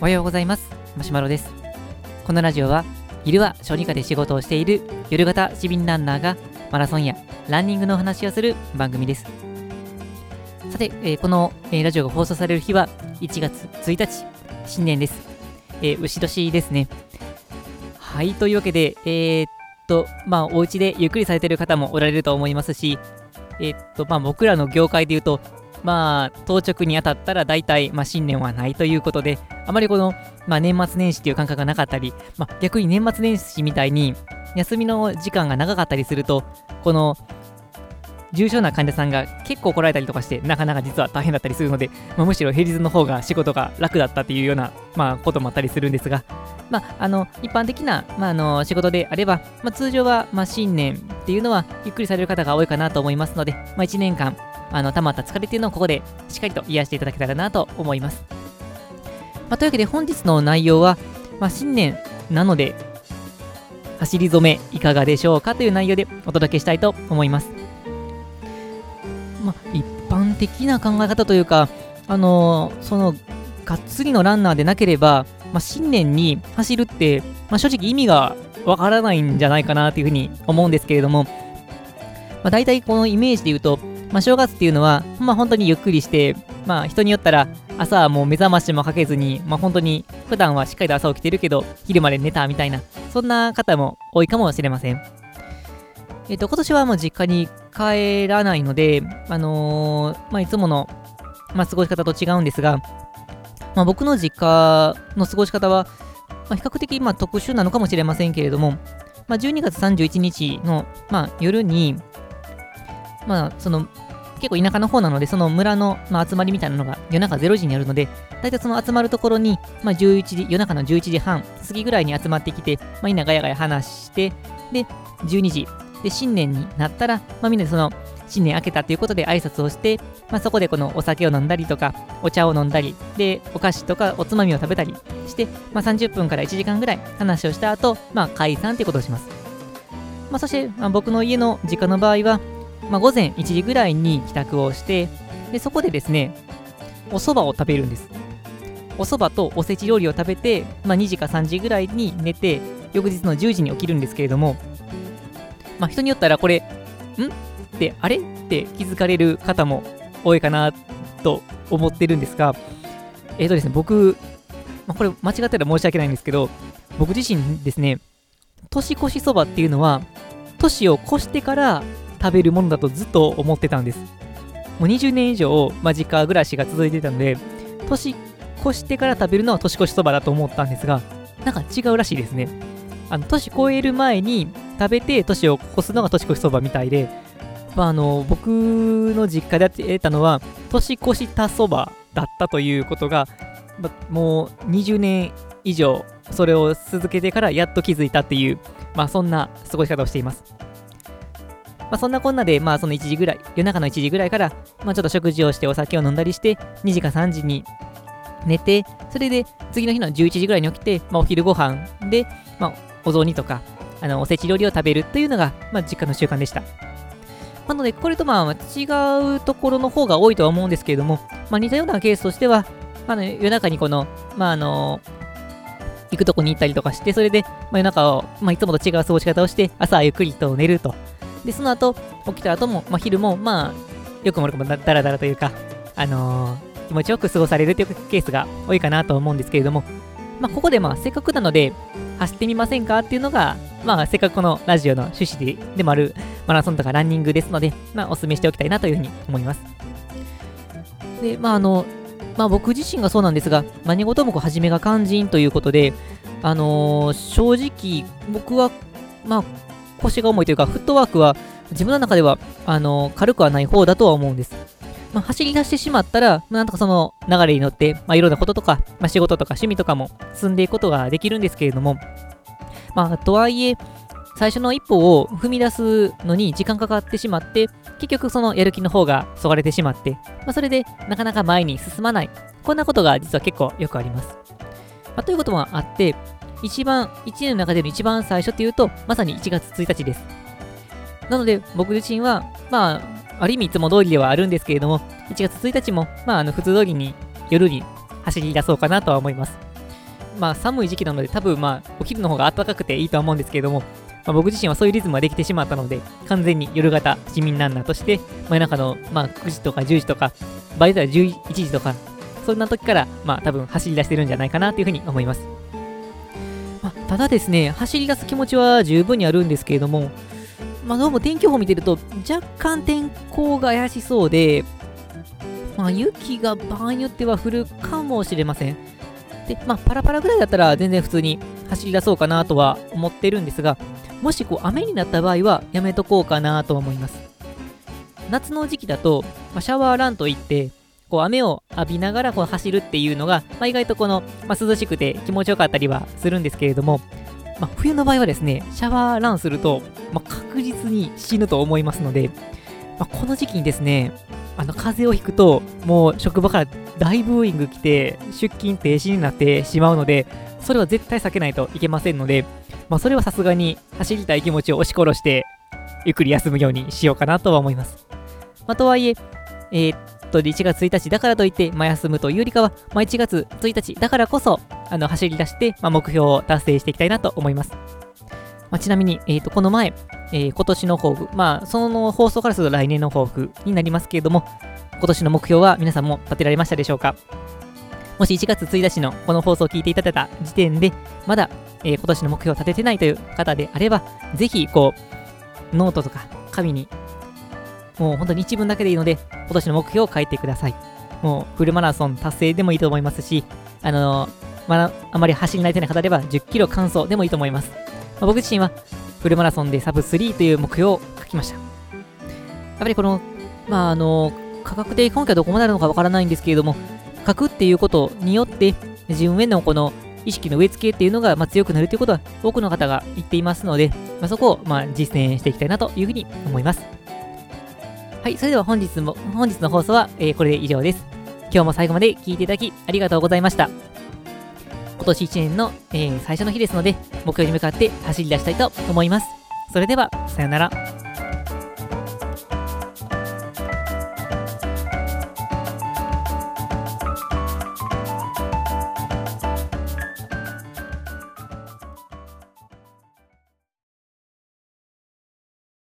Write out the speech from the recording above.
おはようございます。マシュマロです。このラジオは昼は小児科で仕事をしている夜型市民ランナーがマラソンやランニングの話をする番組です。さて、えーこの、えーラジオが放送される日は1月1日新年です、えー牛年ですね。はいというわけでえーっとまあお家でゆっくりされてる方もおられると思いますしえっとまあ僕らの業界で言うとまあ、当直に当たったら大体、まあ、新年はないということで、あまりこの、まあ、年末年始っていう感覚がなかったり、まあ、逆に年末年始みたいに、休みの時間が長かったりすると、この、重症な患者さんが結構来られたりとかして、なかなか実は大変だったりするので、まあ、むしろ平日の方が仕事が楽だったっていうような、まあ、こともあったりするんですが、まあ、あの一般的な、まあ、あの仕事であれば、まあ、通常は、まあ、新年っていうのはゆっくりされる方が多いかなと思いますので、まあ、1年間、あの溜まった疲れっていうのをここでしっかりと癒していただけたらなと思います。まあ、というわけで本日の内容は、まあ、新年なので走り初めいかがでしょうかという内容でお届けしたいと思います。まあ、一般的な考え方というか、あのーそのがっつりのランナーでなければ、まあ、新年に走るって、まあ、正直意味がわからないんじゃないかなというふうに思うんですけれども、まあ、大体このイメージで言うと、まあ、正月っていうのは、まあ、本当にゆっくりして、まあ、人によったら朝はもう目覚ましもかけずに、まあ、本当に普段はしっかりと朝起きてるけど昼まで寝たみたいなそんな方も多いかもしれません。えっ、と今年はもう実家に帰らないので、あのーまあ、いつもの、まあ、過ごし方と違うんですが、まあ、僕の実家の過ごし方は、まあ、比較的まあ特殊なのかもしれませんけれども、まあ、12月31日の、まあ、夜に、まあ、その結構田舎の方なので、その村の、まあ、集まりみたいなのが夜中0時にあるので、大体その集まるところに、まあ、11時、夜中の11時半過ぎぐらいに集まってきて、まあ、みんなガヤガヤ話して、で、12時、で、新年になったら、まあ、みんなでその、新年明けたということで挨拶をして、まあ、そこでこのお酒を飲んだりとか、お茶を飲んだり、で、お菓子とかおつまみを食べたりして、まあ、30分から1時間ぐらい話をした後、まあ、解散ということをします。まあ、そして、まあ、僕の家の実家の場合は、まあ、午前1時ぐらいに帰宅をして、でそこでですね、お蕎麦を食べるんです。お蕎麦とおせち料理を食べて、まあ、2時か3時ぐらいに寝て、翌日の10時に起きるんですけれども、まあ、人によったらこれ、ん？って、あれ？って気づかれる方も多いかなと思ってるんですが、えっ、とですね、僕、まあ、これ間違ってたら申し訳ないんですけど、僕自身ですね、年越しそばっていうのは、年を越してから食べるものだとずっと思ってたんです。もう20年以上、まあ、実家暮らしが続いてたので、年越してから食べるのは年越しそばだと思ったんですが、なんか違うらしいですね。あの年越える前に食べて年を越すのが年越しそばみたいで、まあ、あの僕の実家で得たのは年越したそばだったということが、まもう20年以上それを続けてからやっと気づいたっていう、まあ、そんな過ごし方をしています。まあ、そんなこんなで、まあ、その1時ぐらい、夜中の1時ぐらいから、まあ、ちょっと食事をしてお酒を飲んだりして、2時か3時に寝て、それで次の日の11時ぐらいに起きて、まあ、お昼ご飯で、まあ、お雑煮とか、あのおせち料理を食べるというのが、まあ、実家の習慣でした。なので、これとまあ違うところの方が多いとは思うんですけれども、まあ、似たようなケースとしては、まあね、夜中にこの、まああの行くとこに行ったりとかして、それで、まあ、夜中を、まあ、いつもと違う過ごし方をして、朝はゆっくりと寝ると。で、その後、起きた後も、まあ、昼も、まあ、よくも悪くもだだらだらというか、あのー気持ちよく過ごされるというケースが多いかなと思うんですけれども、まあ、ここでまあ、せっかくなので、走ってみませんかっていうのが、まあ、せっかくこのラジオの趣旨ででもあるマラソンとかランニングですので、まあ、お勧めしておきたいなというふうに思います。で、まあ、あの、まあ、僕自身がそうなんですが、何事もこう初めが肝心ということで、あのー正直、僕は、まあ、腰が重いというか、フットワークは自分の中では、あの軽くはない方だとは思うんです。まあ、走り出してしまったら、なんとかその流れに乗って、まあ、いろんなこととか、まあ、仕事とか趣味とかも進んでいくことができるんですけれども、まあ、とはいえ、最初の一歩を踏み出すのに時間かかってしまって、結局そのやる気の方がそがれてしまって、まあ、それでなかなか前に進まない。こんなことが実は結構よくあります。まあ、ということもあって、一番、1年の中での一番最初っていうと、まさに1月1日です。なので、僕自身は、まあ、ある意味いつも通りではあるんですけれども、1月1日も、まあ、あの普通通りに夜に走り出そうかなとは思います。まあ、寒い時期なので、多分まあ、お昼の方が暖かくていいとは思うんですけれども、まあ、僕自身はそういうリズムができてしまったので、完全に夜型市民ランナーとして、真夜中の、まあ、9時とか10時とか、場合によっては11時とか、そんな時から、まあ、多分走り出してるんじゃないかなというふうに思います。ただですね、走り出す気持ちは十分にあるんですけれども、まあ、どうも天気予報見てると、若干天候が怪しそうで、まあ、雪が場合によっては降るかもしれません。で、まあ、パラパラぐらいだったら全然普通に走り出そうかなとは思ってるんですが、もしこう雨になった場合はやめとこうかなとは思います。夏の時期だと、まあ、シャワーランといって、こう雨を浴びながらこう走るっていうのが、まあ、意外とこの、まあ、涼しくて気持ちよかったりはするんですけれども、まあ、冬の場合はですね、シャワーランすると、まあ、確実に死ぬと思いますので、まあ、この時期にですね、あの風邪をひくと、もう職場から大ブーイング来て、出勤停止になってしまうので、それは絶対避けないといけませんので、まあ、それはさすがに走りたい気持ちを押し殺して、ゆっくり休むようにしようかなとは思います。まあ、とはいえ、えー、と、1月1日だからといって、まあ、休むというよりかは、まあ、1月1日だからこそ、あの、走り出して、まあ、目標を達成していきたいなと思います。まあ、ちなみに、えー、と、この前、えー、今年の抱負、まあ、その放送からすると来年の抱負になりますけれども、今年の目標は皆さんも立てられましたでしょうか？もし1月1日のこの放送を聞いていただいた時点で、まだ、えー、今年の目標を立ててないという方であれば、ぜひ、こう、ノートとか紙に、もう本当に一文だけでいいので、今年の目標を書いてください。もうフルマラソン達成でもいいと思いますし、あのー、まあ、あまり走り慣れてない方では10キロ完走でもいいと思います。まあ、僕自身はフルマラソンでサブ3という目標を書きました。やっぱりこの、まあ、あの、価格的根拠はどこまであるのかわからないんですけれども、書くっていうことによって、自分へのこの意識の植え付けっていうのが、まあ、強くなるということは多くの方が言っていますので、まあ、そこを、まあ、実践していきたいなというふうに思います。はい、それでは本日も、本日の放送は、えー、これで以上です。今日も最後まで聞いていただきありがとうございました。今年1年の、えー、最初の日ですので、目標に向かって走り出したいと思います。それでは、さよなら。